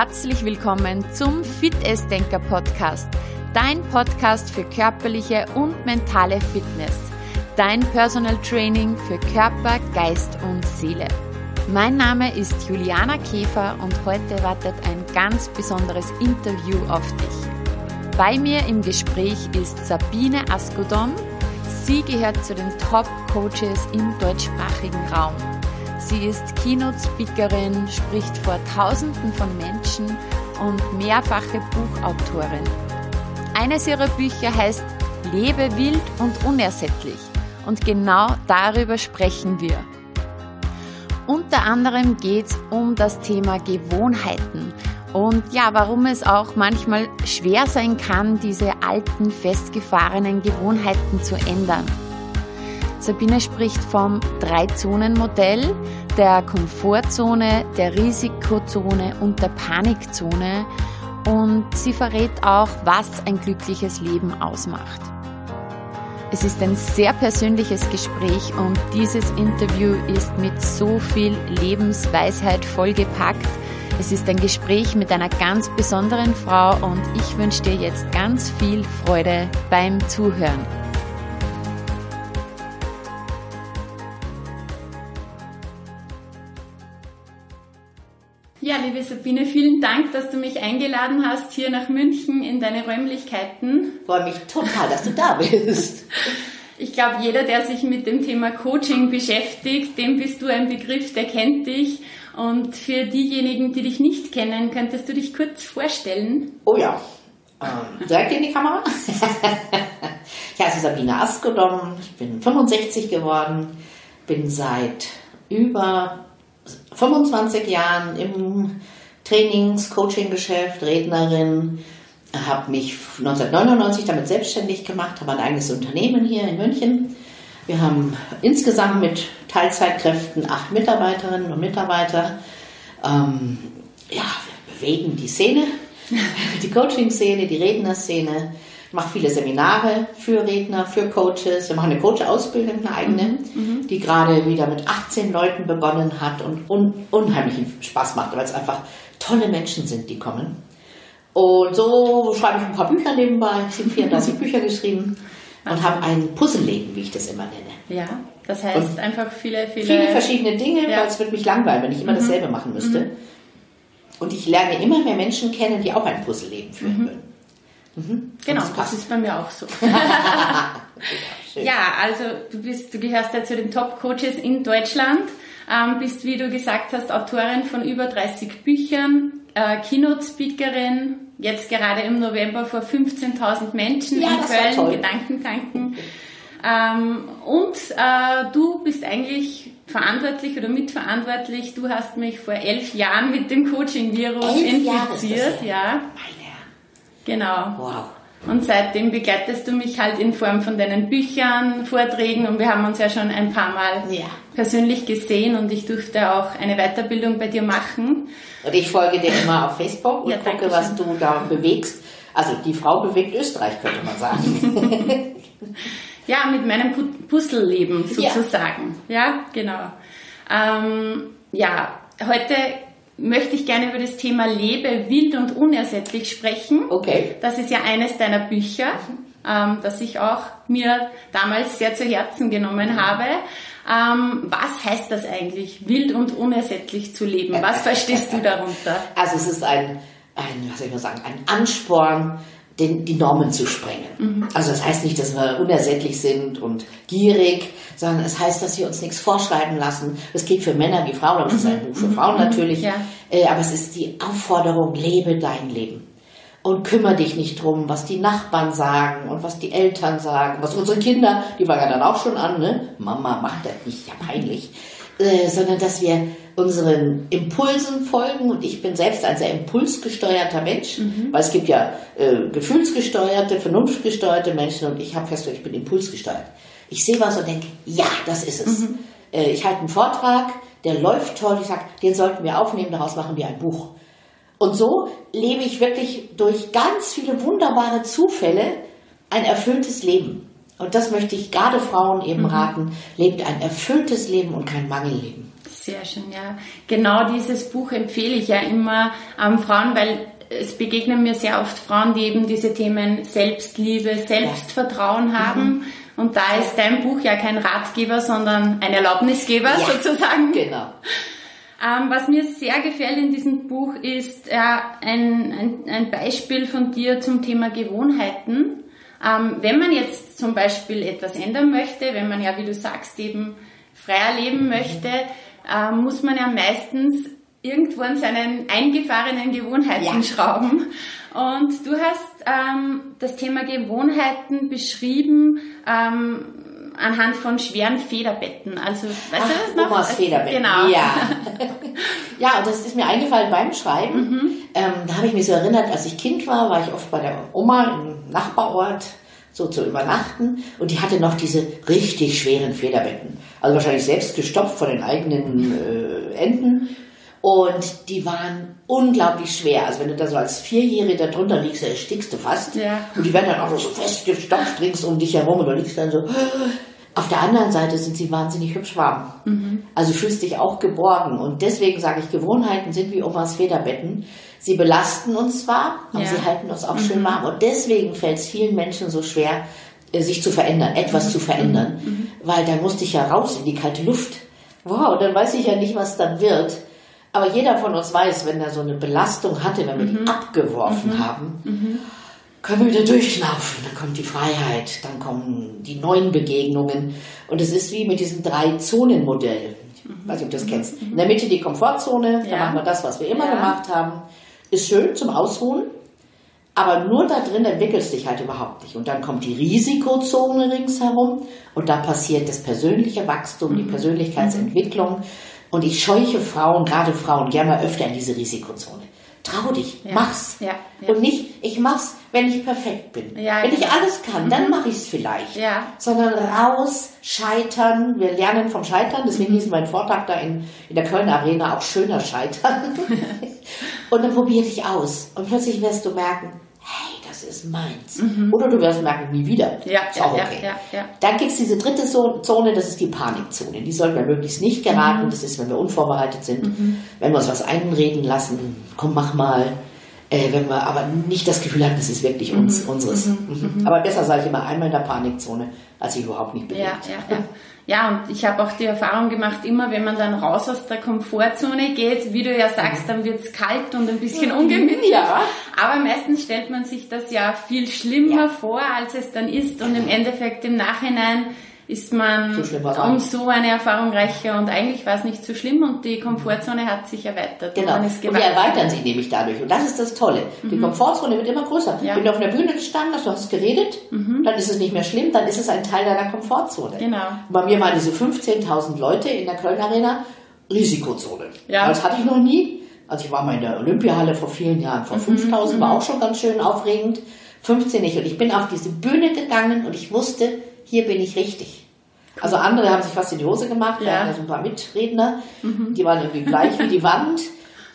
herzlich willkommen zum Fit Denker Podcast, dein Podcast für körperliche und mentale Fitness, dein Personal Training für Körper, Geist und Seele. Mein Name ist Juliana Käfer und heute wartet ein ganz besonderes Interview auf dich. Bei mir im Gespräch ist Sabine Askodom. Sie gehört zu den Top-Coaches im deutschsprachigen Raum. Sie ist Keynote-Speakerin, spricht vor Tausenden von Menschen und mehrfache Buchautorin. Eines ihrer Bücher heißt Lebe wild und unersättlich. Und genau darüber sprechen wir. Unter anderem geht es um das Thema Gewohnheiten und ja, warum es auch manchmal schwer sein kann, diese alten, festgefahrenen Gewohnheiten zu ändern. Sabine spricht vom Drei-Zonen-Modell, der Komfortzone, der Risikozone und der Panikzone und sie verrät auch, was ein glückliches Leben ausmacht. Es ist ein sehr persönliches Gespräch und dieses Interview ist mit so viel Lebensweisheit vollgepackt. Es ist ein Gespräch mit einer ganz besonderen Frau und ich wünsche dir jetzt ganz viel Freude beim Zuhören. Sabine, vielen Dank, dass du mich eingeladen hast hier nach München in deine Räumlichkeiten. Freue mich total, dass du da bist. Ich glaube, jeder, der sich mit dem Thema Coaching beschäftigt, dem bist du ein Begriff, der kennt dich. Und für diejenigen, die dich nicht kennen, könntest du dich kurz vorstellen? Oh ja, ähm, direkt in die Kamera. ich heiße Sabine Askodom, ich bin 65 geworden, bin seit über 25 Jahren im Trainings-, Coaching-Geschäft, Rednerin, habe mich 1999 damit selbstständig gemacht, habe ein eigenes Unternehmen hier in München. Wir haben insgesamt mit Teilzeitkräften acht Mitarbeiterinnen und Mitarbeiter. Ähm, ja, wir bewegen die Szene, die Coaching-Szene, die Rednerszene mache viele Seminare für Redner, für Coaches. Wir machen eine Coach-Ausbildung, eine eigene, mhm, mhm. die gerade wieder mit 18 Leuten begonnen hat und un unheimlichen Spaß macht, weil es einfach tolle Menschen sind, die kommen. Und so schreibe ich ein paar Bücher nebenbei. Ich habe 34 Bücher geschrieben und habe ein Puzzleleben, wie ich das immer nenne. Ja, das heißt und einfach viele, viele... Viele verschiedene Dinge, ja. weil es wird mich langweilen, wenn ich immer mhm. dasselbe machen müsste. Mhm. Und ich lerne immer mehr Menschen kennen, die auch ein Puzzleleben führen mhm. würden. Mhm. Genau, das, das, ist bei mir auch so. ja, also du bist, du gehörst ja zu den Top-Coaches in Deutschland, ähm, bist, wie du gesagt hast, Autorin von über 30 Büchern, äh, Keynote-Speakerin, jetzt gerade im November vor 15.000 Menschen ja, in Köln, Gedankentanken. Ähm, und äh, du bist eigentlich verantwortlich oder mitverantwortlich. Du hast mich vor elf Jahren mit dem Coaching-Virus infiziert. Ja. Genau. Wow. Und seitdem begleitest du mich halt in Form von deinen Büchern, Vorträgen und wir haben uns ja schon ein paar Mal ja. Persönlich gesehen und ich durfte auch eine Weiterbildung bei dir machen. Und ich folge dir immer auf Facebook und ja, gucke, was du da bewegst. Also die Frau bewegt Österreich, könnte man sagen. ja, mit meinem Puzzleleben sozusagen. Ja, ja genau. Ähm, ja, heute möchte ich gerne über das Thema Lebe wild und unersättlich sprechen. Okay. Das ist ja eines deiner Bücher, ähm, das ich auch mir damals sehr zu Herzen genommen habe. Ähm, was heißt das eigentlich, wild und unersättlich zu leben? Was verstehst du darunter? Also es ist ein, ein was soll ich mal sagen, ein Ansporn, den, die Normen zu sprengen. Mhm. Also das heißt nicht, dass wir unersättlich sind und gierig, sondern es heißt, dass wir uns nichts vorschreiben lassen. Das gilt für Männer wie Frauen, aber es ist ein Buch für mhm. Frauen natürlich. Ja. Äh, aber es ist die Aufforderung, lebe dein Leben. Und kümmere dich nicht drum, was die Nachbarn sagen und was die Eltern sagen, was unsere Kinder, die waren ja dann auch schon an, ne? Mama, mach das nicht, ja peinlich. Äh, sondern dass wir unseren Impulsen folgen und ich bin selbst ein sehr impulsgesteuerter Mensch, mhm. weil es gibt ja äh, gefühlsgesteuerte, vernunftgesteuerte Menschen und ich habe festgestellt, ich bin impulsgesteuert. Ich sehe was und denke, ja, das ist es. Mhm. Äh, ich halte einen Vortrag, der läuft toll, ich sage, den sollten wir aufnehmen, daraus machen wir ein Buch. Und so lebe ich wirklich durch ganz viele wunderbare Zufälle ein erfülltes Leben. Und das möchte ich gerade Frauen eben mhm. raten, lebt ein erfülltes Leben und kein Mangelleben. Sehr schön, ja. Genau dieses Buch empfehle ich ja immer ähm, Frauen, weil es begegnen mir sehr oft Frauen, die eben diese Themen Selbstliebe, Selbstvertrauen ja. haben. Mhm. Und da ist dein Buch ja kein Ratgeber, sondern ein Erlaubnisgeber ja, sozusagen. Genau. Ähm, was mir sehr gefällt in diesem Buch ist äh, ein, ein, ein, Beispiel von dir zum Thema Gewohnheiten. Ähm, wenn man jetzt zum Beispiel etwas ändern möchte, wenn man ja, wie du sagst, eben freier leben möchte, äh, muss man ja meistens irgendwo an seinen eingefahrenen Gewohnheiten ja. schrauben. Und du hast ähm, das Thema Gewohnheiten beschrieben ähm, anhand von schweren Federbetten. Also, weißt Ach, du das noch? Omas Federbetten. Genau. Ja. ja, und das ist mir eingefallen beim Schreiben. Mhm. Ähm, da habe ich mich so erinnert, als ich Kind war, war ich oft bei der Oma im Nachbarort so zu übernachten und die hatte noch diese richtig schweren Federbetten. Also wahrscheinlich selbst gestopft von den eigenen äh, Enden und die waren unglaublich schwer. Also wenn du da so als Vierjährige da drunter liegst, erstickst du fast. Ja. Und die werden dann auch noch so festgestopft rings um dich herum und du liegst dann so. Auf der anderen Seite sind sie wahnsinnig hübsch warm. Mhm. Also fühlst dich auch geborgen. Und deswegen sage ich, Gewohnheiten sind wie Omas Federbetten. Sie belasten uns zwar, aber ja. sie halten uns auch mhm. schön warm. Und deswegen fällt es vielen Menschen so schwer, äh, sich zu verändern, etwas mhm. zu verändern. Mhm. Weil da musste ich ja raus in die kalte Luft. Wow, dann weiß ich ja nicht, was dann wird. Aber jeder von uns weiß, wenn er so eine Belastung hatte, wenn wir mhm. die abgeworfen mhm. haben, mhm. Können wir wieder durchschnaufen. Dann kommt die Freiheit, dann kommen die neuen Begegnungen. Und es ist wie mit diesem Drei-Zonen-Modell. Ich weiß nicht, ob du das mhm. kennst. In der Mitte die Komfortzone, ja. da machen wir das, was wir immer ja. gemacht haben. Ist schön zum Ausruhen. Aber nur da drin entwickelst dich halt überhaupt nicht. Und dann kommt die Risikozone ringsherum und da passiert das persönliche Wachstum, die mhm. Persönlichkeitsentwicklung. Und ich scheuche Frauen, gerade Frauen, gerne mal öfter in diese Risikozone. Trau dich, ja. mach's. Ja, ja. Und nicht, ich mach's, wenn ich perfekt bin. wenn ich alles kann, mhm. dann mache ich's vielleicht. Sondern raus, scheitern. Wir lernen vom Scheitern. Deswegen mhm. hieß mein Vortrag da in, in der Kölner Arena auch schöner Scheitern. und dann probier dich aus. Und plötzlich wirst du merken, das ist meins. Mhm. Oder du wirst merken, nie wieder. Ja, ist auch okay. Ja, ja, Dann gibt es diese dritte Zone, das ist die Panikzone. Die sollten wir möglichst nicht geraten. Mhm. Das ist, wenn wir unvorbereitet sind, mhm. wenn wir uns was einreden lassen, komm, mach mal. Äh, wenn wir aber nicht das Gefühl haben, das ist wirklich uns, mhm. unseres. Mhm. Mhm. Aber besser sage ich immer einmal in der Panikzone, als ich überhaupt nicht bewegt. Ja, ja, ja. Ja, und ich habe auch die Erfahrung gemacht, immer wenn man dann raus aus der Komfortzone geht, wie du ja sagst, dann wird es kalt und ein bisschen ungemütlich. Ja. Aber meistens stellt man sich das ja viel schlimmer ja. vor, als es dann ist. Und im Endeffekt im Nachhinein ist man so um so eine Erfahrung reicher und eigentlich war es nicht so schlimm und die Komfortzone hat sich erweitert. Genau. Und, und wir erweitern sie nämlich dadurch und das ist das Tolle. Die mhm. Komfortzone wird immer größer. Ja. Wenn du auf einer Bühne gestanden hast, du hast geredet, mhm. dann ist es nicht mehr schlimm, dann ist es ein Teil deiner Komfortzone. Genau. Bei mir waren diese 15.000 Leute in der Köln Arena Risikozone. Ja. Das hatte ich noch nie. Also ich war mal in der Olympiahalle vor vielen Jahren, vor mhm. 5.000, war mhm. auch schon ganz schön aufregend. 15 nicht. Und ich bin auf diese Bühne gegangen und ich wusste, hier bin ich richtig. Also andere haben sich fast in die Hose gemacht, ja. da so ein paar Mitredner, mhm. die waren irgendwie gleich wie die Wand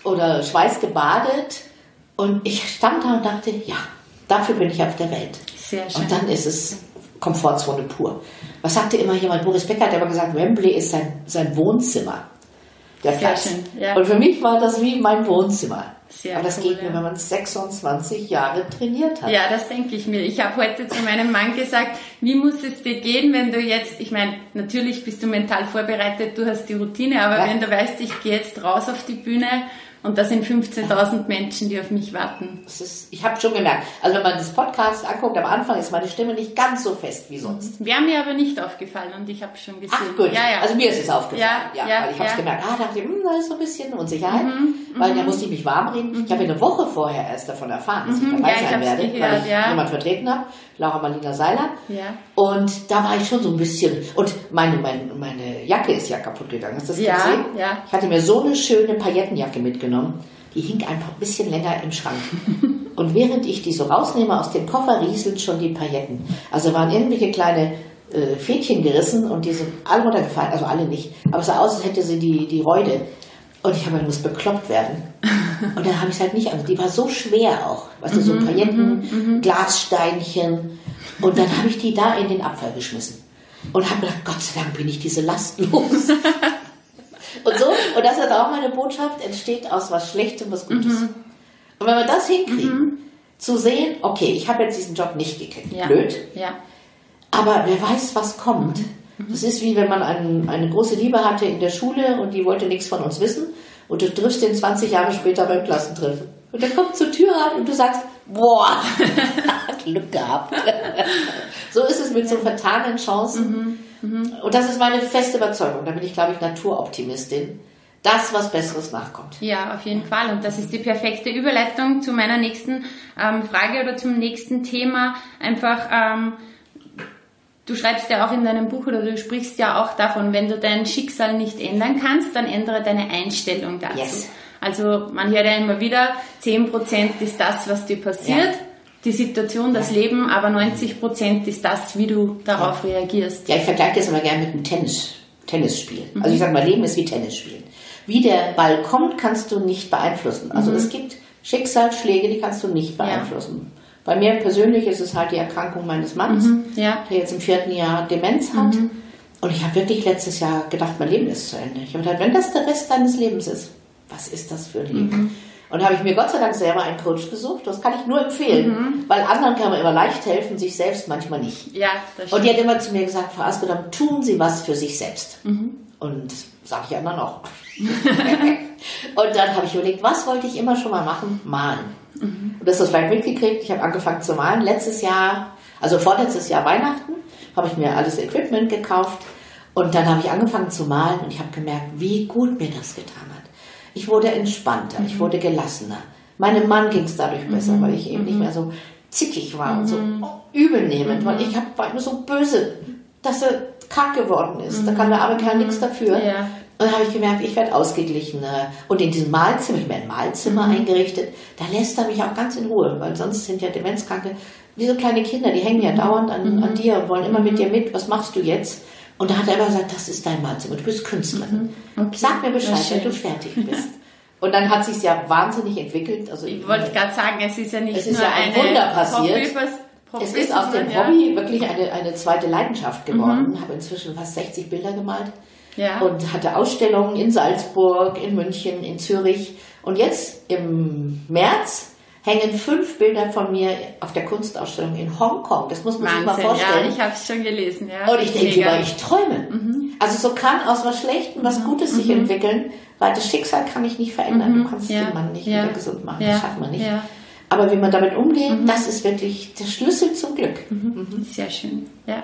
oder schweißgebadet. Und ich stand da und dachte, ja, dafür bin ich auf der Welt. Sehr schön. Und dann ist es Komfortzone pur. Was sagte immer jemand? Boris Becker hat immer gesagt, Wembley ist sein, sein Wohnzimmer. Der Platz. Ja. Und für mich war das wie mein Wohnzimmer. Sehr Aber das cool, geht nur, wenn man 26 Jahre trainiert hat. Ja, das denke ich mir. Ich habe heute zu meinem Mann gesagt, wie muss es dir gehen, wenn du jetzt, ich meine, natürlich bist du mental vorbereitet, du hast die Routine, aber ja. wenn du weißt, ich gehe jetzt raus auf die Bühne und da sind 15.000 Menschen, die auf mich warten. Ist, ich habe schon gemerkt, also wenn man das Podcast anguckt, am Anfang ist meine Stimme nicht ganz so fest wie sonst. Wäre mir aber nicht aufgefallen und ich habe schon gesehen. Ach gut, ja, ja. also mir ist es aufgefallen. Ja, ja, weil ich habe es gemerkt. Ah, dachte ich, hm, da ist so ein bisschen Unsicherheit, mhm, weil mhm. da musste ich mich warm reden. Mhm. Ich habe eine Woche vorher erst davon erfahren, dass ich mhm, dabei sein werde, gehört, weil ich jemand vertreten habe. Laura Marlina Seiler. Ja. Und da war ich schon so ein bisschen, und meine, meine, meine Jacke ist ja kaputt gegangen. Hast du das ja, gesehen? Ja. Ich hatte mir so eine schöne Paillettenjacke mitgenommen. Die hing einfach ein bisschen länger im Schrank. Und während ich die so rausnehme aus dem Koffer, rieseln schon die Pailletten. Also waren irgendwelche kleine äh, Fädchen gerissen und die sind alle runtergefallen. Also alle nicht. Aber es sah aus, als hätte sie die, die Reude. Und ich habe ich muss bekloppt werden. Und dann habe ich es halt nicht, also die war so schwer auch. Weißt du, so mhm, Pailletten, mhm, mhm. Glassteinchen. Und dann habe ich die da in den Abfall geschmissen. Und habe gedacht, Gott sei Dank bin ich diese Last los. Und so Und das ist auch meine Botschaft, entsteht aus was Schlechtem was Gutes. Und wenn wir das hinkriegen, zu sehen, okay, ich habe jetzt diesen Job nicht gekriegt, Ja. blöd, Ja. aber wer weiß, was kommt. Das ist wie wenn man ein, eine große Liebe hatte in der Schule und die wollte nichts von uns wissen und du triffst den 20 Jahre später beim Klassentreffen. Und der kommt zur Tür rein und du sagst, boah, Glück gehabt. so ist es mit so vertanen Chancen. Mhm. Und das ist meine feste Überzeugung. Da bin ich, glaube ich, Naturoptimistin. Das, was Besseres nachkommt. Ja, auf jeden Fall. Und das ist die perfekte Überleitung zu meiner nächsten ähm, Frage oder zum nächsten Thema. Einfach, ähm, du schreibst ja auch in deinem Buch oder du sprichst ja auch davon, wenn du dein Schicksal nicht ändern kannst, dann ändere deine Einstellung dazu. Yes. Also man hört ja immer wieder, 10% ist das, was dir passiert, Ja. die Situation, das Leben, aber 90% ist das, wie du darauf reagierst. Ja, ich vergleiche das immer gerne mit einem Tennis, Tennisspiel. Also ich sage mal, Leben ist wie Tennisspielen. Wie der Ball kommt, kannst du nicht beeinflussen. Also es gibt Schicksalsschläge, die kannst du nicht beeinflussen. Bei mir persönlich ist es halt die Erkrankung meines Mannes, Ja. der jetzt im vierten Jahr Demenz hat. Und ich habe wirklich letztes Jahr gedacht, mein Leben ist zu Ende. Ich habe gedacht, wenn das der Rest deines Lebens ist, was ist das für ein Leben? Und da habe ich mir Gott sei Dank selber einen Coach gesucht. Das kann ich nur empfehlen, weil anderen kann man immer leicht helfen, sich selbst manchmal nicht. Ja, das Und die hat immer zu mir gesagt, Frau Askedam, tun Sie was für sich selbst. Und das sage ich immer noch. und dann habe ich überlegt, was wollte ich immer schon mal machen? Malen. Und das hast du vielleicht mitgekriegt. Ich habe angefangen zu malen. Letztes Jahr, also vorletztes Jahr Weihnachten, habe ich mir alles Equipment gekauft. Und dann habe ich angefangen zu malen und ich habe gemerkt, wie gut mir das getan hat. Ich wurde entspannter, ich wurde gelassener. Meinem Mann ging es dadurch besser, weil ich eben nicht mehr so zickig war und so übelnehmend, weil ich hab, war immer so böse, dass er karg geworden ist. Da kann der arme Kerl nichts dafür. Ja. Und dann habe ich gemerkt, ich werde ausgeglichener. Und in diesem Malzimmer, ich habe mir ein Malzimmer eingerichtet, da lässt er mich auch ganz in Ruhe, weil sonst sind ja Demenzkranke wie so kleine Kinder, die hängen ja dauernd an, an dir und wollen immer mit dir mit, was machst du jetzt? Und da hat er immer gesagt, das ist dein Malzimmer, du bist Künstlerin. Okay. Sag mir Bescheid, wenn du fertig bist. Und dann hat sich ja wahnsinnig entwickelt. Also Ich wollte gerade sagen, es ist ja nicht Es ist nur ja ein Wunder passiert. Es ist aus dem Hobby wirklich eine, eine zweite Leidenschaft geworden. Ich habe inzwischen fast 60 Bilder gemalt Ja. und hatte Ausstellungen in Salzburg, in München, in Zürich. Und jetzt im März hängen fünf Bilder von mir auf der Kunstausstellung in Hongkong. Das muss man sich mal Wahnsinn, vorstellen. ja, ich habe es schon gelesen. Ja. Und ich denke immer, ich träume. Also so kann aus was Schlechtem was Gutes sich entwickeln, weil das Schicksal kann ich nicht verändern. Du kannst Ja. den Mann nicht Ja. wieder gesund machen, Ja. das schafft man nicht. Aber wie man damit umgeht, das ist wirklich der Schlüssel zum Glück. Sehr schön, ja.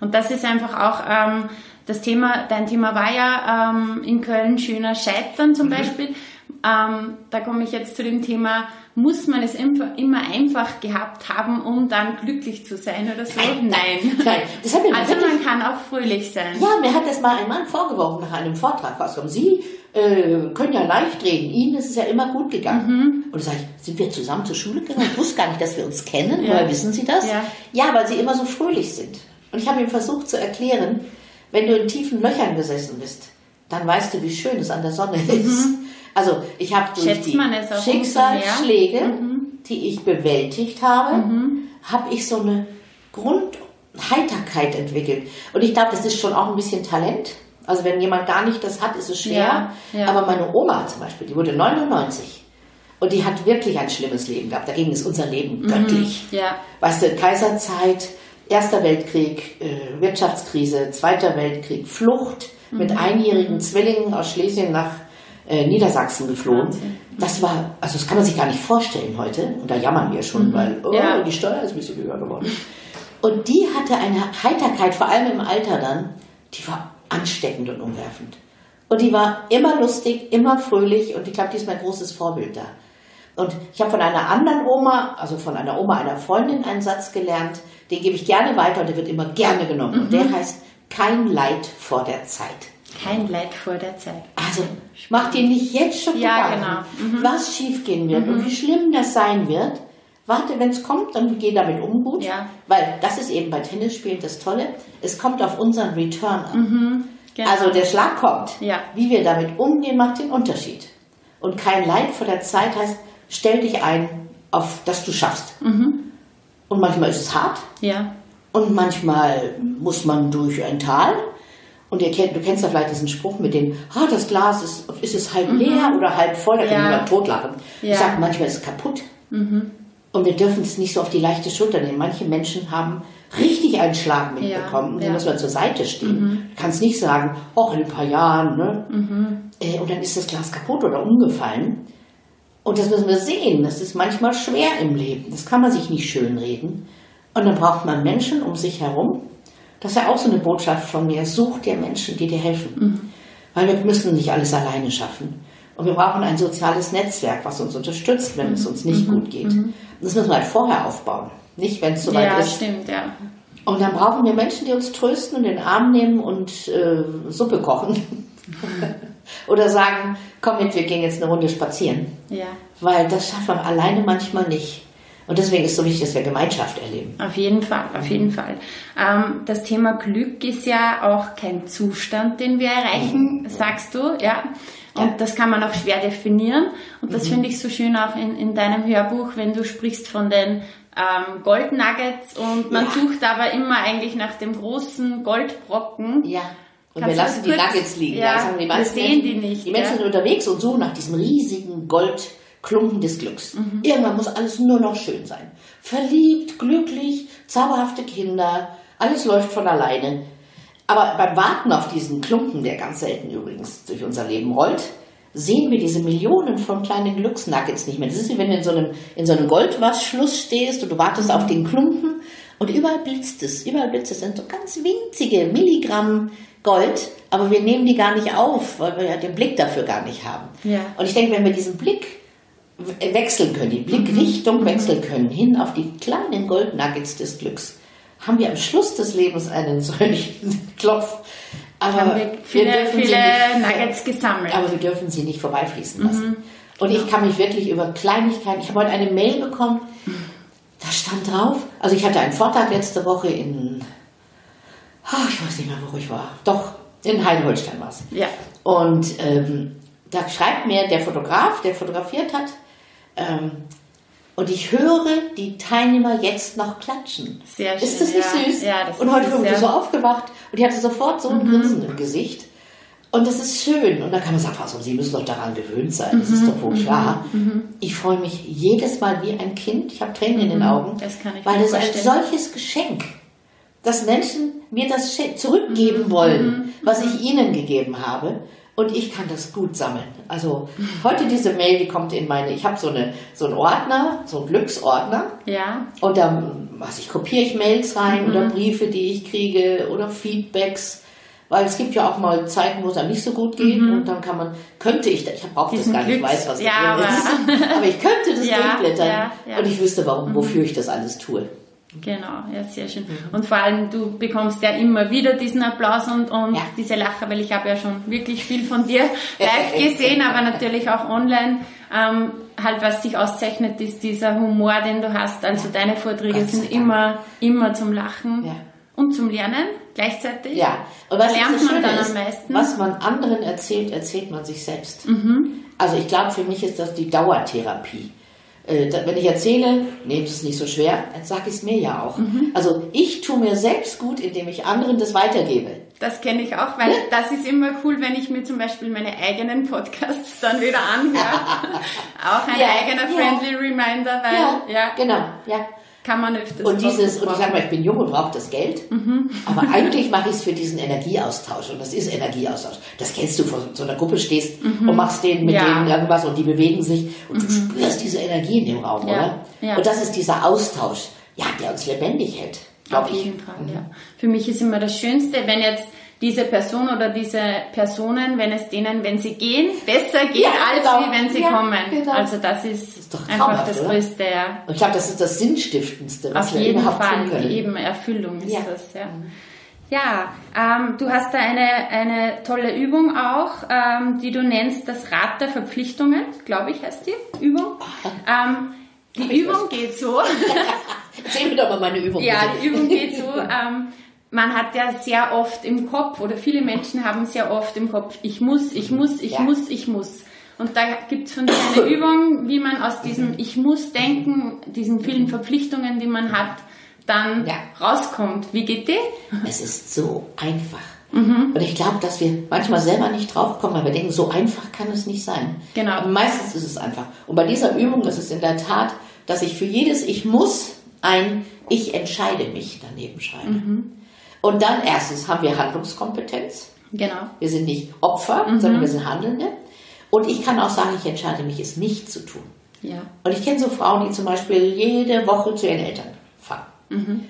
Und das ist einfach auch ähm, das Thema, dein Thema war ja ähm, in Köln schöner Scheitern Mhm. zum Beispiel. Ähm, da komme ich jetzt zu dem Thema, muss man es immer, einfach gehabt haben, um dann glücklich zu sein oder so? Nein. Nein, mir Also man kann auch fröhlich sein. ja, mir hat das mal ein Mann vorgeworfen nach einem Vortrag. Was kommen Sie äh, können ja leicht reden. Ihnen ist es ja immer gut gegangen. Und da sage ich, sind wir zusammen zur Schule gegangen? Ich wusste gar nicht, dass wir uns kennen. Ja. Woher wissen Sie das? Ja. ja, weil Sie immer so fröhlich sind. Und ich habe ihm versucht zu erklären, wenn du in tiefen Löchern gesessen bist, dann weißt du, wie schön es an der Sonne ist. Also ich habe durch Schätzt die Schicksalsschläge, mehr? die ich bewältigt habe, habe ich so eine Grundheiterkeit entwickelt. Und ich glaube, das ist schon auch ein bisschen Talent. Also wenn jemand gar nicht das hat, ist es schwer. Ja, ja. Aber meine Oma zum Beispiel, die wurde 99. Und die hat wirklich ein schlimmes Leben gehabt. Dagegen ist unser Leben göttlich. Ja. Weißt du, Kaiserzeit, Erster Weltkrieg, äh, Wirtschaftskrise, Zweiter Weltkrieg, Flucht mit einjährigen Zwillingen aus Schlesien nach äh, Niedersachsen geflohen. Wahnsinn. Das war, also das kann man sich gar nicht vorstellen heute. Und da jammern wir schon, weil oh, Ja. die Steuer ist ein bisschen höher geworden. Und die hatte eine Heiterkeit, vor allem im Alter dann, die war ansteckend und umwerfend. Und die war immer lustig, immer fröhlich und ich glaube, die ist mein großes Vorbild da. Und ich habe von einer anderen Oma, also von einer Oma einer Freundin, einen Satz gelernt, den gebe ich gerne weiter und der wird immer gerne genommen. Und der heißt, kein Leid vor der Zeit. Kein Leid vor der Zeit. Also mach dir nicht jetzt schon Ja, Gedanken, genau. was schiefgehen wird und wie schlimm das sein wird. Warte, wenn es kommt, dann geh damit um gut. Ja. Weil das ist eben bei Tennisspielen das Tolle. Es kommt auf unseren Return an. Genau. Also der Schlag kommt. Ja. Wie wir damit umgehen, macht den Unterschied. Und kein Leid vor der Zeit heißt, stell dich ein, auf dass du schaffst. Mhm. Und manchmal ist es hart ja. und manchmal muss man durch ein Tal Und ihr kennt, du kennst ja vielleicht diesen Spruch mit dem, ah, das Glas ist, ist es halb leer oder halb voll, da kann Ja. jemand totlachen. Ja. Ich sage, manchmal ist es kaputt. Und wir dürfen es nicht so auf die leichte Schulter nehmen. Manche Menschen haben richtig einen Schlag mitbekommen. und ja. Muss man zur Seite stehen. Du kannst nicht sagen, oh, in ein paar Jahren, ne? Äh, und dann ist das Glas kaputt oder umgefallen. Und das müssen wir sehen. Das ist manchmal schwer im Leben. Das kann man sich nicht schönreden. Und dann braucht man Menschen um sich herum. Das ist ja auch so eine Botschaft von mir. Such dir Menschen, die dir helfen. Weil wir müssen nicht alles alleine schaffen. Und wir brauchen ein soziales Netzwerk, was uns unterstützt, wenn es uns nicht gut geht. Und das müssen wir halt vorher aufbauen. Nicht, wenn es soweit Ja, ist. stimmt, ja. Und dann brauchen wir Menschen, die uns trösten und in den Arm nehmen und äh, Suppe kochen. Oder sagen, komm mit, wir gehen jetzt eine Runde spazieren. Ja. Weil das schafft man alleine manchmal nicht. Und deswegen ist es so wichtig, dass wir Gemeinschaft erleben. Auf jeden Fall, auf jeden Fall. Ähm, das Thema Glück ist ja auch kein Zustand, den wir erreichen, sagst du, ja. Und Ja. das kann man auch schwer definieren. Und das finde ich so schön auch in, in deinem Hörbuch, wenn du sprichst von den ähm, Goldnuggets und man Ja. sucht aber immer eigentlich nach dem großen Goldbrocken. Ja. Und Kannst wir lassen die Nuggets liegen. Ja, Das haben die wir sehen Menschen, die nicht, Die Menschen ja. sind unterwegs und suchen nach diesem riesigen Goldklumpen des Glücks. Mhm. Irgendwann muss alles nur noch schön sein. Verliebt, glücklich, zauberhafte Kinder, alles läuft von alleine. Aber beim Warten auf diesen Klumpen, der ganz selten übrigens durch unser Leben rollt, sehen wir diese Millionen von kleinen Glücksnuggets nicht mehr. Das ist wie wenn du in so einem, in so einem Goldwaschfluss stehst und du wartest auf den Klumpen und überall blitzt es. Überall blitzt es. Das sind so ganz winzige Milligramm Gold, aber wir nehmen die gar nicht auf, weil wir ja den Blick dafür gar nicht haben. Ja. Und ich denke, wenn wir diesen Blick wechseln können, die Blickrichtung wechseln können, hin auf die kleinen Goldnuggets des Glücks, haben wir am Schluss des Lebens einen solchen Klopf. Aber Haben wir viele, dürfen sie viele nicht- Nuggets gesammelt. aber wir dürfen sie nicht vorbeifließen lassen. Und ich kann mich wirklich über Kleinigkeiten, ich habe heute eine Mail bekommen, da stand drauf, also ich hatte einen Vortrag letzte Woche in, ah, ich weiß nicht mehr, wo ich war, doch, in Heideholstein war es. Ja. Und ähm, da schreibt mir der Fotograf, der fotografiert hat, ähm, und ich höre die Teilnehmer jetzt noch klatschen. Sehr Ist schön, das nicht ja. süß? Ja, das und ist heute süß, bin ich. Mhm. so aufgewacht und die hatte sofort so ein Grinsen im Gesicht. Und das ist schön. Und dann kann man sagen, also, Sie müssen doch daran gewöhnt sein. Das Mhm. ist doch wohl klar. Ich freue mich jedes Mal wie ein Kind. Ich habe Tränen in den Augen. Mhm. Das kann ich weil es ein solches Geschenk, dass Menschen mir das zurückgeben Mhm. wollen, was ich ihnen gegeben habe. Und ich kann das gut sammeln. Also heute diese Mail, die kommt in meine, ich habe so, eine, so einen Ordner, so einen Glücksordner. Ja. Und was ich, kopiere ich Mails rein Mhm. oder Briefe, die ich kriege oder Feedbacks. Weil es gibt ja auch mal Zeiten, wo es einem nicht so gut geht und dann kann man, könnte ich, ich brauche das Mhm. Gar nicht, Glücks- weiß, was da Ja, ist. Aber ich könnte das Ja, durchblättern ja, und ich wüsste, warum, wofür ich das alles tue. Genau, ja, sehr schön. Und vor allem, du bekommst ja immer wieder diesen Applaus und, und Ja. diese Lacher, weil ich habe ja schon wirklich viel von dir live gesehen, aber natürlich auch online. Ähm, halt, was dich auszeichnet, ist dieser Humor, den du hast. Also deine Vorträge sind immer, immer zum Lachen Ja. und zum Lernen gleichzeitig. Ja, und was Lernt man dann ist, am meisten? was man anderen erzählt, erzählt man sich selbst. Mhm. Also ich glaube, für mich ist das die Dauertherapie. Äh, Wenn ich erzähle, nehmt es nicht so schwer, dann sage ich es mir ja auch. Mhm. Also ich tue mir selbst gut, indem ich anderen das weitergebe. Das kenne ich auch, weil das ist immer cool, wenn ich mir zum Beispiel meine eigenen Podcasts dann wieder anhöre. auch ein Ja, eigener ja. Friendly Reminder, weil ja, genau, ja. Kann man öfters Und dieses, und ich sage mal, ich bin jung und brauche das Geld, Mhm. aber eigentlich mache ich es für diesen Energieaustausch und das ist Energieaustausch. Das kennst du, vor so einer Gruppe stehst und machst denen mit Mhm. Ja. Mhm. denen irgendwas und die bewegen sich und du spürst diese Energie in dem Raum, Ja, oder? ja. Und das ist dieser Austausch, ja, der uns lebendig hält, glaube Auf ich. jeden Fall, ja. Für mich ist immer das Schönste, wenn jetzt diese Person oder diese Personen, wenn es denen, wenn sie gehen, besser geht, Ja, als genau. wie wenn sie Ja, kommen. genau. Also das ist, ist doch einfach das oder? Größte, ja. Und ich glaube, das ist das Sinnstiftendste, was Auf wir jeden überhaupt Fall, tun können. eben Erfüllung ist Ja. das, ja. Ja, ähm, du hast da eine, eine tolle Übung auch, ähm, die du nennst das Rad der Verpflichtungen, glaube ich, heißt die Übung. Ähm, die Übung was? geht so. Erzähl mir doch mal meine Übung. Ja, bitte. die Übung geht so. Man hat ja sehr oft im Kopf, oder viele Menschen haben sehr oft im Kopf, ich muss, ich muss, ich Ja. muss, ich muss. Und da gibt es von dir eine Übung, wie man aus diesem Ich muss denken, diesen vielen Verpflichtungen, die man hat, dann Ja. rauskommt. Wie geht die? Es ist so einfach. Mhm. Und ich glaube, dass wir manchmal selber nicht draufkommen, weil wir denken, so einfach kann es nicht sein. Genau. Aber meistens ist es einfach. Und bei dieser Übung ist es in der Tat, dass ich für jedes Ich muss ein Ich entscheide mich daneben schreibe. Mhm. Und dann erstens haben wir Handlungskompetenz. Genau. Wir sind nicht Opfer, mhm. sondern wir sind Handelnde. Und ich kann auch sagen, ich entscheide mich, es nicht zu tun. Ja. Und ich kenne so Frauen, die zum Beispiel jede Woche zu ihren Eltern fahren. Mhm.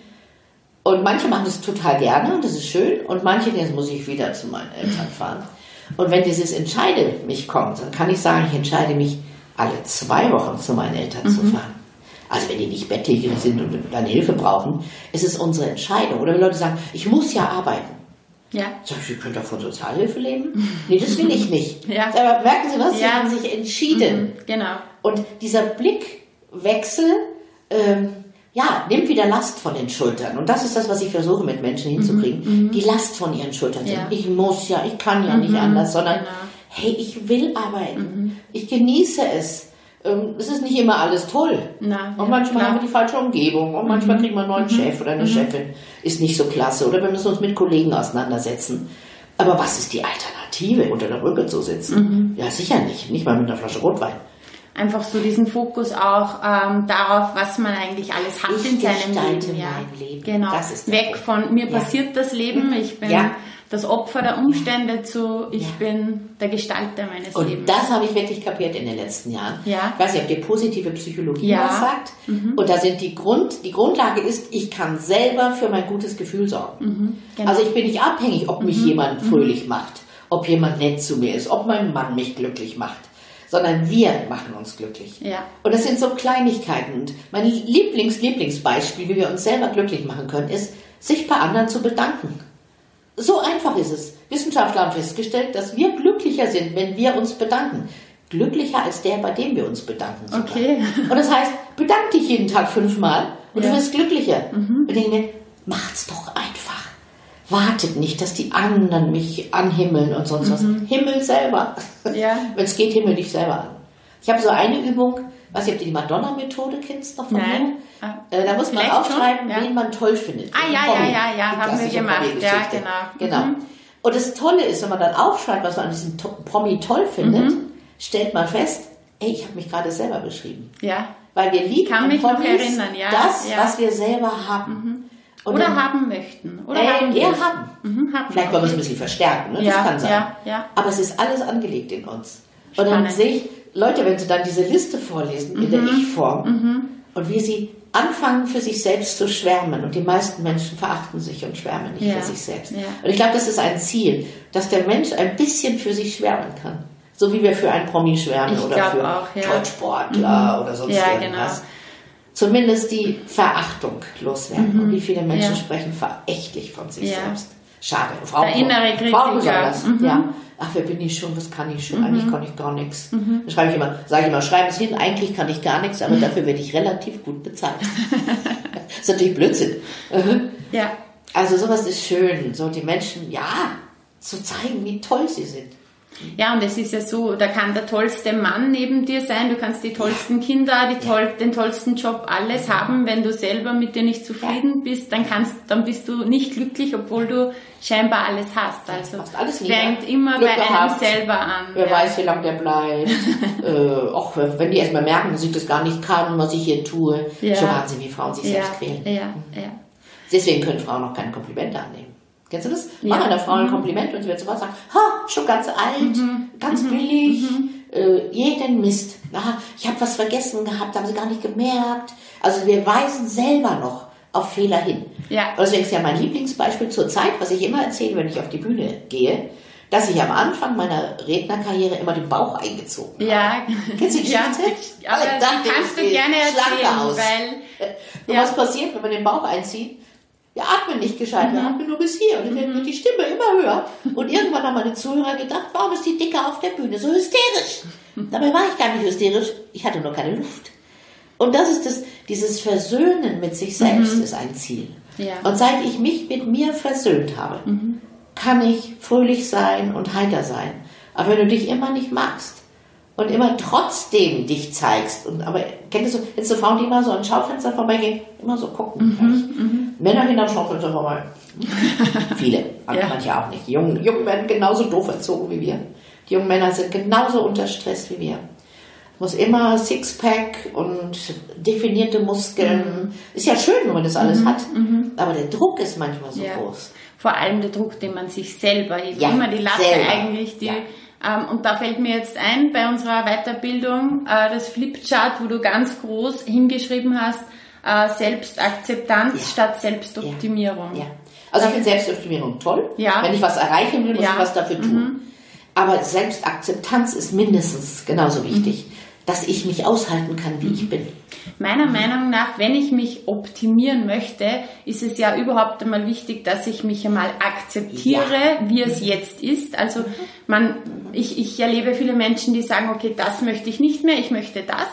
Und manche machen das total gerne und das ist schön. Und manche, jetzt muss ich wieder zu meinen Eltern fahren. Und wenn dieses Entscheide mich kommt, dann kann ich sagen, ich entscheide mich, alle zwei Wochen zu meinen Eltern mhm. zu fahren. Also wenn die nicht bettlich sind und dann Hilfe brauchen, ist es unsere Entscheidung. Oder wenn Leute sagen, ich muss ja arbeiten. Ja. Sag ich, ihr könnt doch von Sozialhilfe leben? Nee, das will ich nicht. Ja. Aber merken Sie was? Sie Ja. haben sich entschieden. Mhm, Genau. Und dieser Blickwechsel, ähm, ja, nimmt wieder Last von den Schultern. Und das ist das, was ich versuche mit Menschen hinzukriegen. Die Last von ihren Schultern. Ja. Ich muss ja, ich kann ja nicht anders, sondern genau. hey, ich will arbeiten. Ich genieße es. Ähm, Es ist nicht immer alles toll. Na, und ja, manchmal klar. haben wir die falsche Umgebung. Und manchmal kriegen wir einen neuen Chef oder eine Chefin. Ist nicht so klasse. Oder wir müssen uns mit Kollegen auseinandersetzen. Aber was ist die Alternative, unter der Brücke zu sitzen? Ja, sicher nicht. Nicht mal mit einer Flasche Rotwein. Einfach so diesen Fokus auch ähm, darauf, was man eigentlich alles hat Ich in seinem Leben. Ja. mein Leben. Genau. Das ist der Weg Punkt. von mir Ja. passiert das Leben, ich bin Ja. Das Opfer der Umstände zu, ich Ja. bin der Gestalter meines Und Lebens. das habe ich wirklich kapiert in den letzten Jahren. Ja. Ich weiß nicht, ob dir positive Psychologie Ja. Mhm. was sagt. Und da sind die Grund, die Grundlage ist, ich kann selber für mein gutes Gefühl sorgen. genau. Also ich bin nicht abhängig, ob mich jemand fröhlich macht, ob jemand nett zu mir ist, ob mein Mann mich glücklich macht. Sondern wir machen uns glücklich. Ja. Und das sind so Kleinigkeiten. Und mein Lieblings-Lieblingsbeispiel, wie wir uns selber glücklich machen können, ist, sich bei anderen zu bedanken. So einfach ist es. Wissenschaftler haben festgestellt, dass wir glücklicher sind, wenn wir uns bedanken. Glücklicher als der, bei dem wir uns bedanken. sogar. Okay. Und das heißt, bedank dich jeden Tag fünfmal und Ja. Mhm. du wirst glücklicher. Und ich denke mir, macht's doch einfach. Wartet nicht, dass die anderen mich anhimmeln und sonst was. Himmel selber. Mhm. Ja. Wenn es geht, himmel dich selber an. Ich habe so eine Übung, weiß nicht, ob du die Madonna-Methode kennst noch von Nein. mir. Ah. Äh, da muss man Vielleicht aufschreiben, schon, ja. wen man toll findet. Ah, ja, ja, ja, ja, haben wir gemacht. Ja, genau. Genau. Mhm. Und das Tolle ist, wenn man dann aufschreibt, was man an diesem Promi toll findet, Mhm. stellt man fest, ey, ich habe mich gerade selber beschrieben. Ja. Weil wir lieben Kann an mich noch Promis erinnern, ja, das, ja. was wir selber haben. Und Oder dann- haben möchten. Oder äh, haben eher haben. Mhm, haben. Vielleicht wollen wir es ein bisschen verstärken, ne? Ja, das kann sein. ja, ja. Aber es ist alles angelegt in uns. Und dann Spannend. sehe ich Leute, wenn sie dann diese Liste vorlesen in Mhm. der Ich-Form und wie sie anfangen für sich selbst zu schwärmen. Und die meisten Menschen verachten sich und schwärmen nicht Ja, für sich selbst. ja. Und ich glaube, das ist ein Ziel, dass der Mensch ein bisschen für sich schwärmen kann. So wie wir für einen Promi schwärmen Ich oder für auch, ja. Tollsportler oder sonst Ja, irgendwas. genau. Zumindest die Verachtung loswerden. Und wie viele Menschen sprechen verächtlich von sich selbst. Schade. Frauen, Der innere Kritiker. besonders. Mhm. Ja. Ach, wer bin ich schon? Was kann ich schon? Eigentlich kann ich gar nichts. Dann schreibe ich immer, sage ich immer, schreiben es hin, eigentlich kann ich gar nichts, aber dafür werde ich relativ gut bezahlt. das ist natürlich Blödsinn. Ja. Also sowas ist schön, so die Menschen, ja, zu zeigen, wie toll sie sind. Ja, und es ist ja so, da kann der tollste Mann neben dir sein, du kannst die tollsten Kinder, die toll, den tollsten Job, alles haben. Wenn du selber mit dir nicht zufrieden bist, dann kannst, dann bist du nicht glücklich, obwohl du scheinbar alles hast. Also Hast alles es fängt immer Glück bei einem gehabt. selber an. Wer ja. weiß, wie lange der bleibt. äh, auch wenn die erstmal merken, dass ich das gar nicht kann, was ich hier tue. Ja. Schon Wahnsinn, wie Frauen sich ja, selbst quälen. ja, ja. Deswegen können Frauen auch keine Komplimente annehmen. Kennst du das? Ja. Mach einer Frau ein Kompliment und sie wird sofort sagen, ha, schon ganz alt, ganz billig, äh, jeden Mist. Ah, ich habe was vergessen gehabt, haben sie gar nicht gemerkt. Also wir weisen selber noch auf Fehler hin. Ja. Und deswegen ist ja mein Lieblingsbeispiel zur Zeit, was ich immer erzähle, wenn ich auf die Bühne gehe, dass ich am Anfang meiner Rednerkarriere immer den Bauch eingezogen habe. Ja, Kennst du die ja, Geschichte? ich- aber die kannst du gerne erzählen, aus. weil Und Ja. was passiert, wenn man den Bauch einzieht? Wir atmen nicht gescheit, Mhm. wir atmen nur bis hier. Und dann wird die Stimme immer höher. Und irgendwann haben meine Zuhörer gedacht, warum ist die Dicke auf der Bühne so hysterisch? Dabei war ich gar nicht hysterisch, ich hatte nur keine Luft. Und das ist das, dieses Versöhnen mit sich selbst ist ein Ziel. Mhm. Ja. Und seit ich mich mit mir versöhnt habe, kann ich fröhlich sein und heiter sein. Aber wenn du dich immer nicht magst und immer trotzdem dich zeigst. Und, aber kennst du, kennst du Frauen, die immer so an Schaufenster vorbeigehen, immer so gucken? Mhm, Männer gehen am Schaufenster vorbei. Viele, ja. manche auch nicht. Die Jungen, werden genauso doof erzogen wie wir. Die jungen Männer sind genauso unter Stress wie wir. Muss immer Sixpack und definierte Muskeln. Mhm. Ist ja schön, wenn man das alles mhm. hat. Mhm. Aber der Druck ist manchmal so ja. groß. Vor allem der Druck, den man sich selber. Ja, immer die Latte selber. eigentlich, die. Ja. Ähm, und da fällt mir jetzt ein, bei unserer Weiterbildung, äh, das Flipchart, wo du ganz groß hingeschrieben hast, äh, Selbstakzeptanz statt Selbstoptimierung. Ja. Also ich finde Selbstoptimierung toll. Ja. Wenn ich was erreichen will, muss ja. ich was dafür tun. Mhm. Aber Selbstakzeptanz ist mindestens genauso wichtig, mhm. Dass ich mich aushalten kann, wie ich bin. Meiner mhm. Meinung nach, wenn ich mich optimieren möchte, ist es ja überhaupt einmal wichtig, dass ich mich einmal akzeptiere, ja. wie es mhm. jetzt ist. Also man, ich, ich erlebe viele Menschen, die sagen, okay, das möchte ich nicht mehr, ich möchte das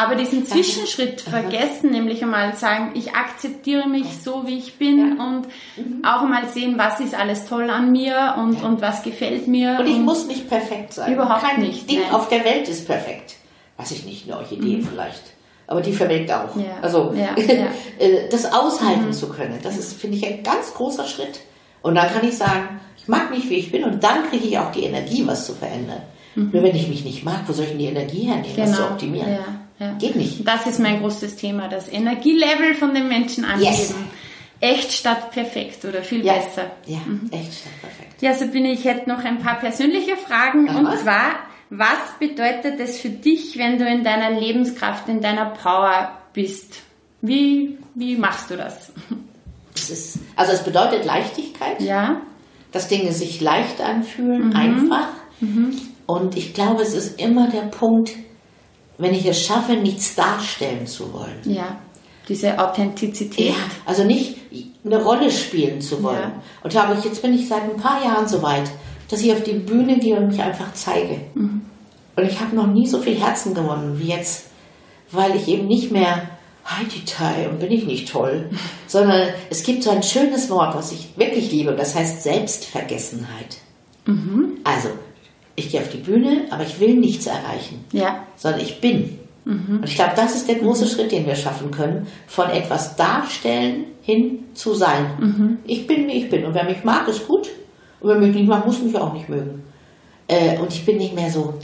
aber diesen Zwischenschritt vergessen, nämlich einmal sagen, ich akzeptiere mich so, wie ich bin ja. und mhm. auch mal sehen, was ist alles toll an mir und, ja. und was gefällt mir. Und ich und muss nicht perfekt sein. Überhaupt Kein nicht. Ding nein. auf der Welt ist perfekt. Was ich nicht, eine Orchidee mhm. vielleicht. Aber die verwelkt auch. Ja. Also äh, das aushalten mhm. zu können, das ist, finde ich, ein ganz großer Schritt. Und dann kann ich sagen, ich mag mich, wie ich bin und dann kriege ich auch die Energie, was zu verändern. Mhm. Nur wenn ich mich nicht mag, wo soll ich denn die Energie hernehmen, genau. was zu optimieren? Ja. Ja. Geht nicht. Das ist mein großes Thema, das Energielevel von den Menschen angeben. Yes. Echt statt perfekt oder viel ja. besser. Ja, mhm. echt statt perfekt. Ja, Sabine, ich hätte noch ein paar persönliche Fragen. Ja. Und zwar, was bedeutet es für dich, wenn du in deiner Lebenskraft, in deiner Power bist? Wie, wie machst du das? Es ist, also es bedeutet Leichtigkeit. Ja. Dass Dinge sich leicht anfühlen, mhm. einfach. Mhm. Und ich glaube, es ist immer der Punkt, wenn ich es schaffe, nichts darstellen zu wollen. Ja, diese Authentizität. Ja, also nicht eine Rolle spielen zu wollen. Ja. Und glaube ich, jetzt bin ich seit ein paar Jahren so weit, dass ich auf die Bühne gehe und mich einfach zeige. Mhm. Und ich habe noch nie so viel Herzen gewonnen wie jetzt, weil ich eben nicht mehr Heidi Tai und bin ich nicht toll, sondern es gibt so ein schönes Wort, was ich wirklich liebe, und das heißt Selbstvergessenheit. Mhm. Also ich gehe auf die Bühne, aber ich will nichts erreichen, ja. sondern ich bin. Mhm. Und ich glaube, das ist der große mhm. Schritt, den wir schaffen können, von etwas darstellen hin zu sein. Mhm. Ich bin, wie ich bin. Und wer mich mag, ist gut. Und wer mich nicht mag, muss mich auch nicht mögen. Äh, und ich bin nicht mehr so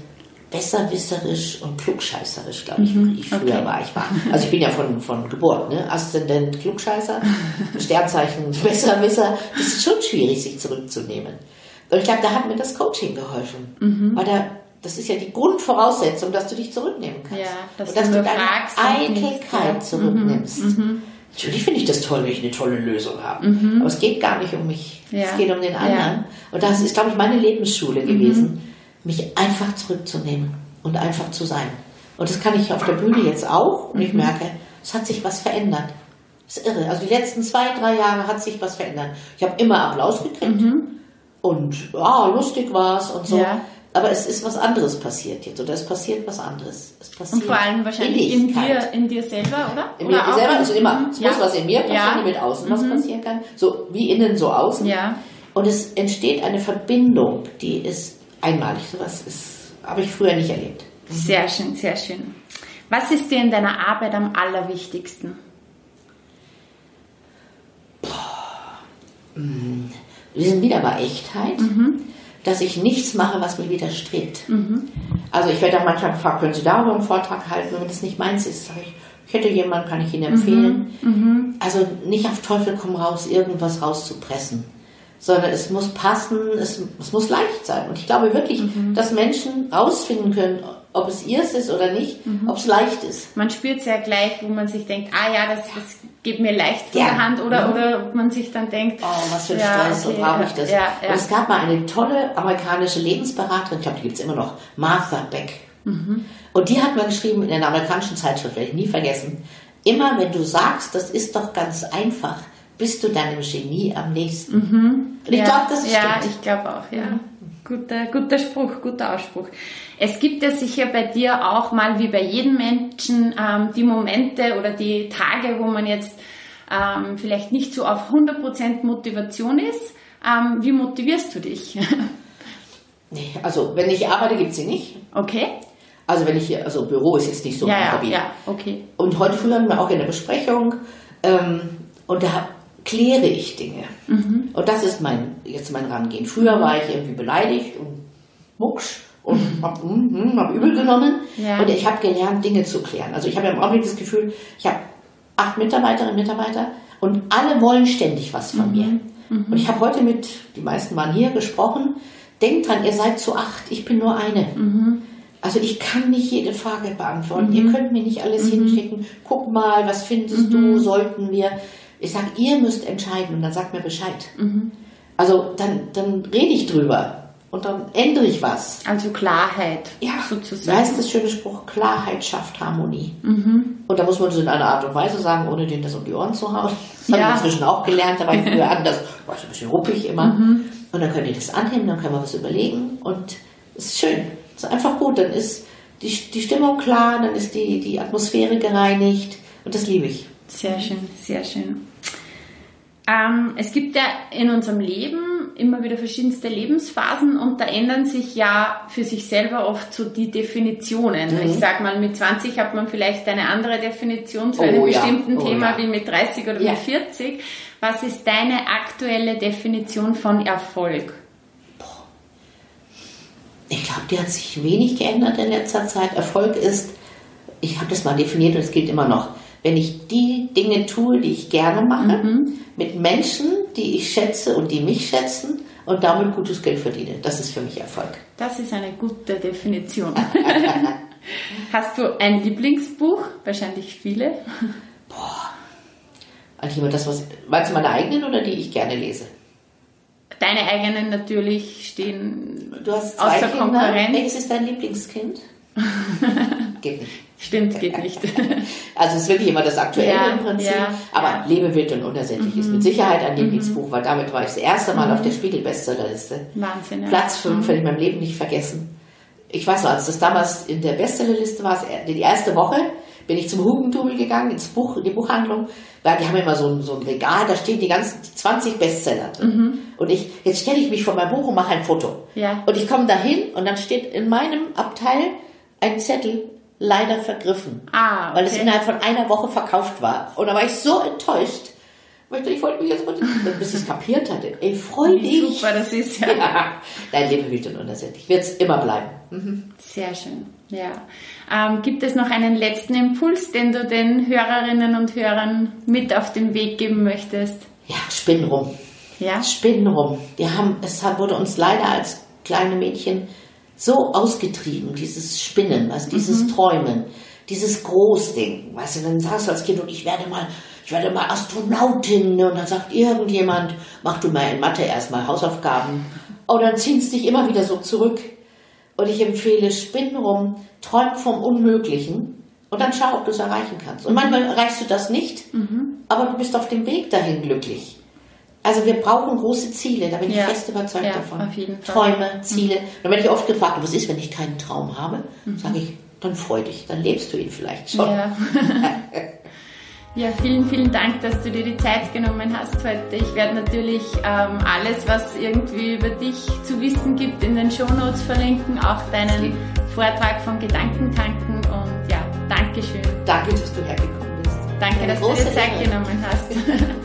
besserwisserisch und klugscheißerisch, glaube ich, mhm. wie ich früher okay. war. Ich war. Also ich bin ja von, von Geburt, ne? Aszendent Klugscheißer, Sternzeichen Besserwisser. Das ist schon schwierig, sich zurückzunehmen. Und ich glaube, da hat mir das Coaching geholfen. Mhm. Weil da, das ist ja die Grundvoraussetzung, dass du dich zurücknehmen kannst. Ja, dass und dass du, du deine Eitelkeit zurücknimmst. Mhm. Mhm. Natürlich finde ich das toll, wenn ich eine tolle Lösung habe. Mhm. Aber es geht gar nicht um mich. Ja. Es geht um den anderen. Ja. Und das ist, glaube ich, meine Lebensschule mhm. gewesen, mich einfach zurückzunehmen und einfach zu sein. Und das kann ich auf der Bühne jetzt auch. Und ich mhm. merke, es hat sich was verändert. Das ist irre. Also die letzten zwei, drei Jahre hat sich was verändert. Ich habe immer Applaus gekriegt. Mhm und ah, lustig war es und so. Ja. Aber es ist was anderes passiert jetzt oder es passiert was anderes. Es passiert und vor allem wahrscheinlich in dir, in dir selber, oder? In mir selber, also immer. Es ja. muss was in mir passieren, ja. mit außen mhm. was passieren kann. So wie innen, so außen. Ja. Und es entsteht eine Verbindung, die ist einmalig. Sowas ist, habe ich früher nicht erlebt. Mhm. Sehr schön, sehr schön. Was ist dir in deiner Arbeit am allerwichtigsten? Boah. Hm wir sind wieder bei Echtheit, mhm. Dass ich nichts mache, was mir widerstrebt. Mhm. Also ich werde auch manchmal gefragt, können Sie darüber einen Vortrag halten, wenn das nicht meins ist, sage ich, ich hätte jemanden, kann ich Ihnen empfehlen. Mhm. mhm. Also nicht auf Teufel komm raus, irgendwas rauszupressen, sondern es muss passen, es, es muss leicht sein. Und ich glaube wirklich, mhm. dass Menschen rausfinden können, ob es ihrs ist oder nicht, mhm. ob es leicht ist. Man spürt es ja gleich, wo man sich denkt, ah ja, das, das geht mir leicht von ja. der Hand oder, mhm. oder ob man sich dann denkt, oh, was für ein ja, Stress, okay, so brauche ich das. Ja, ja. Und es gab mal eine tolle amerikanische Lebensberaterin, ich glaube, die gibt es immer noch, Martha Beck. Mhm. Und die hat mal geschrieben in einer amerikanischen Zeitschrift, werde ich nie vergessen, immer wenn du sagst, das ist doch ganz einfach, bist du deinem Genie am nächsten. Mhm. Und ich glaube, das ist Ja, stimmt. ich glaube auch, ja. Guter, guter Spruch, guter Ausspruch. Es gibt ja sicher bei dir auch mal, wie bei jedem Menschen, ähm, die Momente oder die Tage, wo man jetzt ähm, vielleicht nicht so auf 100% Motivation ist. Ähm, wie motivierst du dich? nee, also wenn ich arbeite, gibt es sie nicht. Okay. Also wenn ich hier, also Büro ist jetzt nicht so ja, mein ja, Hobby. ja, okay. Und heute früh hatten wir auch in der Besprechung ähm, und da kläre ich Dinge. Mhm. Und das ist mein, jetzt mein Rangehen. Früher war ich irgendwie beleidigt und mucksch und hab, mm, mm, hab übel genommen. Ja. Und ich habe gelernt, Dinge zu klären. Also ich habe im Augenblick das Gefühl, ich habe acht Mitarbeiterinnen und Mitarbeiter und alle wollen ständig was von mir. Und ich habe heute mit, die meisten waren hier, gesprochen. Denkt dran, ihr seid zu acht, ich bin nur eine. Also ich kann nicht jede Frage beantworten. Ihr könnt mir nicht alles hinschicken. Guck mal, was findest du, sollten wir. Ich sage, ihr müsst entscheiden und dann sagt mir Bescheid. Also dann, dann rede ich drüber und dann ändere ich was. Also Klarheit Ja, sozusagen. da ist das schöne Spruch, Klarheit schafft Harmonie. Und da muss man das in einer Art und Weise sagen, ohne denen das um die Ohren zu hauen. Das Ja. habe ich inzwischen auch gelernt, da war ich früher anders, war ich ein bisschen ruppig immer. Und dann könnt ihr das annehmen, dann können wir was überlegen und es ist schön. Es ist einfach gut, dann ist die, die Stimmung klar, dann ist die, die Atmosphäre gereinigt und das liebe ich. Sehr schön, sehr schön. Ähm, es gibt ja in unserem Leben immer wieder verschiedenste Lebensphasen und da ändern sich ja für sich selber oft so die Definitionen. Mhm. Ich sag mal, mit 20 hat man vielleicht eine andere Definition zu Oh einem ja, bestimmten oh Thema ja. wie mit 30 oder Ja. mit 40. Was ist deine aktuelle Definition von Erfolg? Ich glaube, die hat sich wenig geändert in letzter Zeit. Erfolg ist, ich habe das mal definiert und es gilt immer noch, wenn ich die Dinge tue, die ich gerne mache, mit Menschen, die ich schätze und die mich schätzen und damit gutes Geld verdiene. Das ist für mich Erfolg. Das ist eine gute Definition. Hast du ein Lieblingsbuch? Wahrscheinlich viele. Eigentlich immer das, was. Meinst du meine eigenen oder die ich gerne lese? Deine eigenen natürlich stehen Du hast zwei außer Kinder. Konkurrenz. Welches ist dein Lieblingskind? Geht nicht. Stimmt, geht nicht. Also es ist wirklich immer das Aktuelle Ja, im Prinzip. ja, aber ja. Lebe wild und unersättlich ist mit Sicherheit ein Lieblingsbuch, weil damit war ich das erste Mal auf der Spiegel-Bestsellerliste. Wahnsinn. Ja. Platz 5 werde ich in meinem Leben nicht vergessen. Ich weiß noch, als das damals in der Bestsellerliste war, die erste Woche, bin ich zum Hugendubel gegangen, ins Buch, in die Buchhandlung, weil die haben immer so ein, so ein Regal, da stehen die ganzen 20 Bestseller drin. Und ich, jetzt stelle ich mich vor mein Buch und mache ein Foto. Ja. Und ich komme dahin und dann steht in meinem Abteil ein Zettel, leider vergriffen. Ah, Weil es okay. innerhalb von einer Woche verkauft war. Und da war ich so enttäuscht. Ich wollte mich jetzt mal, bis ich es kapiert hatte. Ey, freu Wie dich. super das ist, ja. Ja. Dein Leben und unersättlich. Wird es immer bleiben. Sehr schön. Ja. Ähm, gibt es noch einen letzten Impuls, den du den Hörerinnen und Hörern mit auf den Weg geben möchtest? Ja, spinnen rum. Ja. Spinnen rum. Wir haben, es hat- wurde uns leider als kleine Mädchen so ausgetrieben, dieses Spinnen, was, dieses Träumen, dieses Großding. Weißt du, dann sagst du als Kind, und ich werde mal, ich werde mal Astronautin. Und dann sagt irgendjemand, mach du mal in Mathe erstmal Hausaufgaben. Und dann ziehst dich immer wieder so zurück. Und ich empfehle, spinn rum, träum vom Unmöglichen und dann schau, ob du es erreichen kannst. Und manchmal erreichst du das nicht, aber du bist auf dem Weg dahin glücklich. Also wir brauchen große Ziele, da bin ich Ja. fest überzeugt Ja, davon. auf jeden Fall. Träume, Ziele. Dann werde ich oft gefragt, was ist, wenn ich keinen Traum habe? Sage ich, dann freu dich, dann lebst du ihn vielleicht schon. Ja. ja, vielen, vielen Dank, dass du dir die Zeit genommen hast heute. Ich werde natürlich ähm, alles, was irgendwie über dich zu wissen gibt, in den Shownotes verlinken, auch deinen Vortrag von Gedankentanken und ja, Dankeschön. Danke, dass du hergekommen bist. Danke, Eine dass du dir Zeit genommen hast.